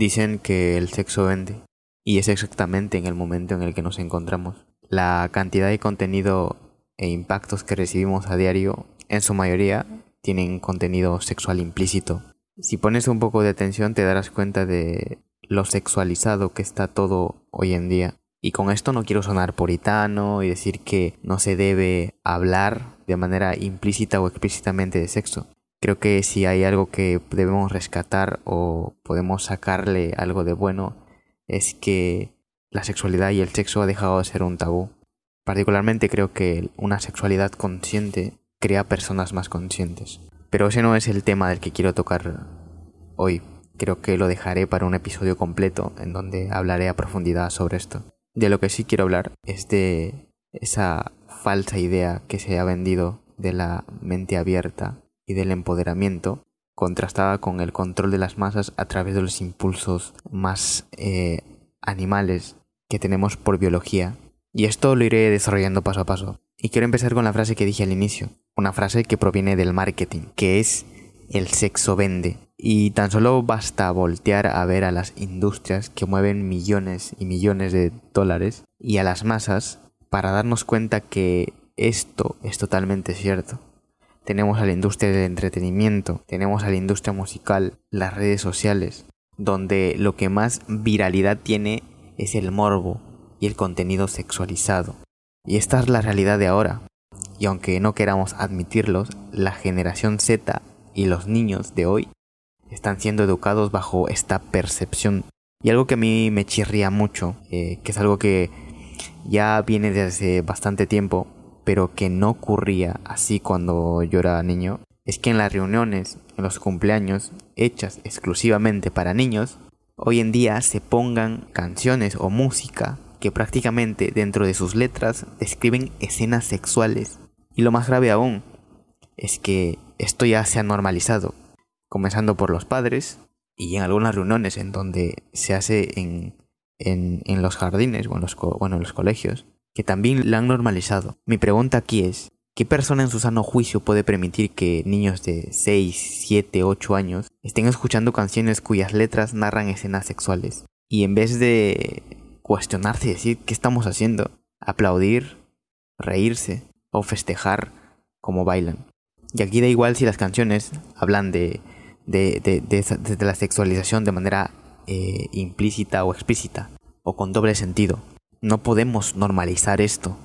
Dicen que el sexo vende, y es exactamente en el momento en el que nos encontramos. La cantidad de contenido e impactos que recibimos a diario, en su mayoría, tienen contenido sexual implícito. Si pones un poco de atención te darás cuenta de lo sexualizado que está todo hoy en día. Y con esto no quiero sonar puritano y decir que no se debe hablar de manera implícita o explícitamente de sexo. Creo que si hay algo que debemos rescatar o podemos sacarle algo de bueno es que la sexualidad y el sexo ha dejado de ser un tabú. Particularmente creo que una sexualidad consciente crea personas más conscientes. Pero ese no es el tema del que quiero tocar hoy. Creo que lo dejaré para un episodio completo en donde hablaré a profundidad sobre esto. De lo que sí quiero hablar es de esa falsa idea que se ha vendido de la mente abierta y del empoderamiento contrastada con el control de las masas a través de los impulsos más eh, animales que tenemos por biología. Y esto lo iré desarrollando paso a paso. Y quiero empezar con la frase que dije al inicio, una frase que proviene del marketing, que es el sexo vende. Y tan solo basta voltear a ver a las industrias que mueven millones y millones de dólares y a las masas para darnos cuenta que esto es totalmente cierto tenemos a la industria del entretenimiento, tenemos a la industria musical, las redes sociales, donde lo que más viralidad tiene es el morbo y el contenido sexualizado. Y esta es la realidad de ahora. Y aunque no queramos admitirlos, la generación Z y los niños de hoy están siendo educados bajo esta percepción. Y algo que a mí me chirría mucho, eh, que es algo que ya viene desde bastante tiempo, pero que no ocurría así cuando yo era niño, es que en las reuniones, en los cumpleaños, hechas exclusivamente para niños, hoy en día se pongan canciones o música que prácticamente dentro de sus letras describen escenas sexuales. Y lo más grave aún es que esto ya se ha normalizado, comenzando por los padres y en algunas reuniones en donde se hace en, en, los jardines o en los, bueno, en los colegios, que también la han normalizado. Mi pregunta aquí es, ¿qué persona en su sano juicio puede permitir que niños de 6, 7, 8 años estén escuchando canciones cuyas letras narran escenas sexuales? Y en vez de cuestionarse y decir, ¿qué estamos haciendo? Aplaudir, reírse o festejar como bailan. Y aquí da igual si las canciones hablan de, de, la sexualización de manera eh, implícita o explícita, o con doble sentido. No podemos normalizar esto.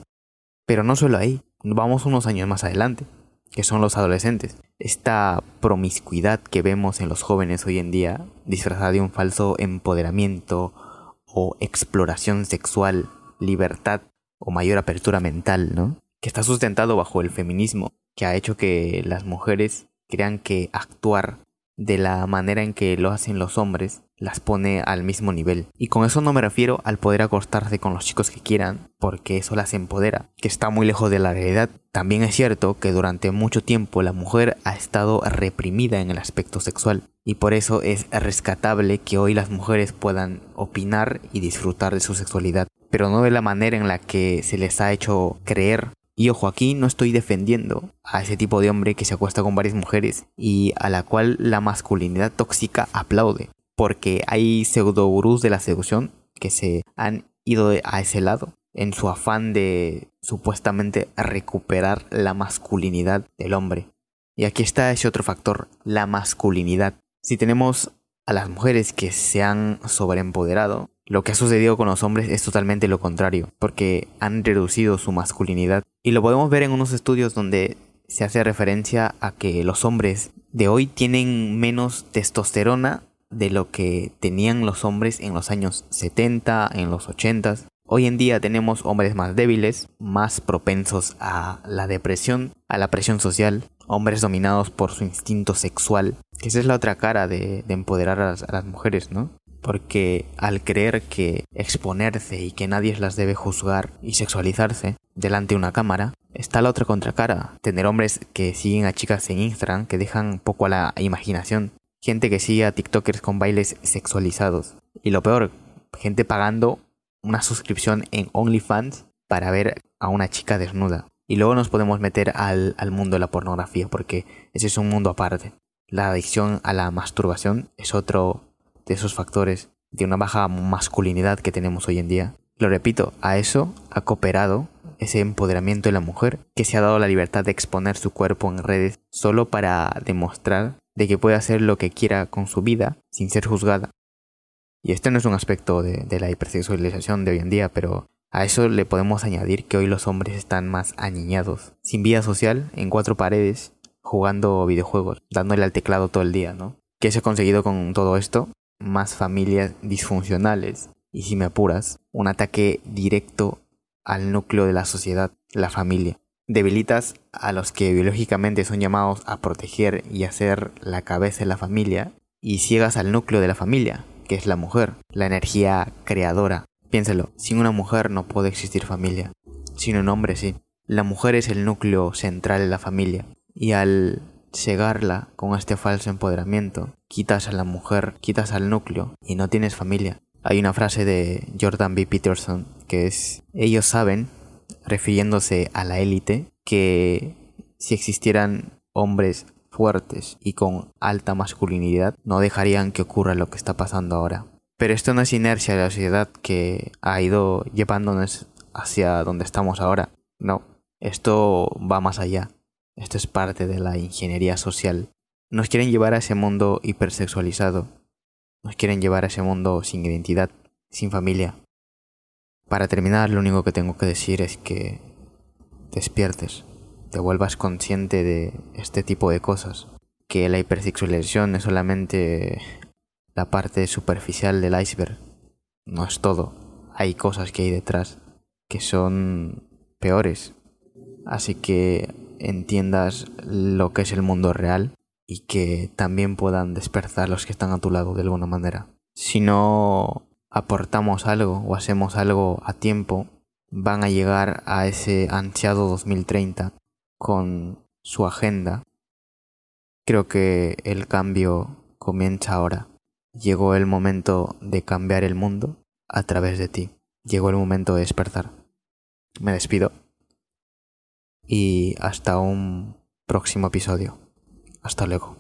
Pero no solo ahí, vamos unos años más adelante, que son los adolescentes. Esta promiscuidad que vemos en los jóvenes hoy en día, disfrazada de un falso empoderamiento o exploración sexual, libertad o mayor apertura mental, ¿no? Que está sustentado bajo el feminismo, que ha hecho que las mujeres crean que actuar de la manera en que lo hacen los hombres las pone al mismo nivel. Y con eso no me refiero al poder acostarse con los chicos que quieran, porque eso las empodera, que está muy lejos de la realidad. También es cierto que durante mucho tiempo la mujer ha estado reprimida en el aspecto sexual, y por eso es rescatable que hoy las mujeres puedan opinar y disfrutar de su sexualidad, pero no de la manera en la que se les ha hecho creer y ojo, aquí no estoy defendiendo a ese tipo de hombre que se acuesta con varias mujeres y a la cual la masculinidad tóxica aplaude porque hay pseudo gurús de la seducción que se han ido a ese lado en su afán de supuestamente recuperar la masculinidad del hombre. Y aquí está ese otro factor, la masculinidad. Si tenemos a las mujeres que se han sobreempoderado, lo que ha sucedido con los hombres es totalmente lo contrario, porque han reducido su masculinidad. Y lo podemos ver en unos estudios donde se hace referencia a que los hombres de hoy tienen menos testosterona de lo que tenían los hombres en los años 70, en los 80. Hoy en día tenemos hombres más débiles, más propensos a la depresión, a la presión social, hombres dominados por su instinto sexual, que esa es la otra cara de, empoderar a las, mujeres, ¿no? Porque al creer que exponerse y que nadie las debe juzgar y sexualizarse delante de una cámara, está la otra contracara, tener hombres que siguen a chicas en Instagram que dejan poco a la imaginación gente que sigue a TikTokers con bailes sexualizados. Y lo peor, gente pagando una suscripción en OnlyFans para ver a una chica desnuda. Y luego nos podemos meter al, mundo de la pornografía, porque ese es un mundo aparte. La adicción a la masturbación es otro de esos factores de una baja masculinidad que tenemos hoy en día. Lo repito, a eso ha cooperado ese empoderamiento de la mujer que se ha dado la libertad de exponer su cuerpo en redes solo para demostrar de que puede hacer lo que quiera con su vida sin ser juzgada. Y este no es un aspecto de, la hipersexualización de hoy en día, pero a eso le podemos añadir que hoy los hombres están más aniñados, sin vida social, en cuatro paredes, jugando videojuegos, dándole al teclado todo el día, ¿no? ¿Qué se ha conseguido con todo esto? Más familias disfuncionales y si me apuras, un ataque directo al núcleo de la sociedad, la familia. Debilitas a los que biológicamente son llamados a proteger y hacer la cabeza de la familia y ciegas al núcleo de la familia, que es la mujer, la energía creadora. Piénselo, sin una mujer no puede existir familia, sin un hombre sí. La mujer es el núcleo central de la familia y al cegarla con este falso empoderamiento, quitas a la mujer, quitas al núcleo y no tienes familia. Hay una frase de Jordan B. Peterson que es, ellos saben, refiriéndose a la élite, que si existieran hombres fuertes y con alta masculinidad, no dejarían que ocurra lo que está pasando ahora. Pero esto no es inercia de la sociedad que ha ido llevándonos hacia donde estamos ahora. No, esto va más allá. Esto es parte de la ingeniería social. Nos quieren llevar a ese mundo hipersexualizado, nos quieren llevar a ese mundo sin identidad, sin familia. Para terminar, lo único que tengo que decir es que despiertes, te vuelvas consciente de este tipo de cosas, que la hipersexualización es solamente la parte superficial del iceberg, no es todo, hay cosas que hay detrás que son peores, así que entiendas lo que es el mundo real y que también puedan despertar los que están a tu lado de alguna manera. Si no aportamos algo o hacemos algo a tiempo, van a llegar a ese ansiado 2030 con su agenda. Creo que el cambio comienza ahora. Llegó el momento de cambiar el mundo a través de ti. Llegó el momento de despertar. Me despido. Y hasta un próximo episodio. Hasta luego.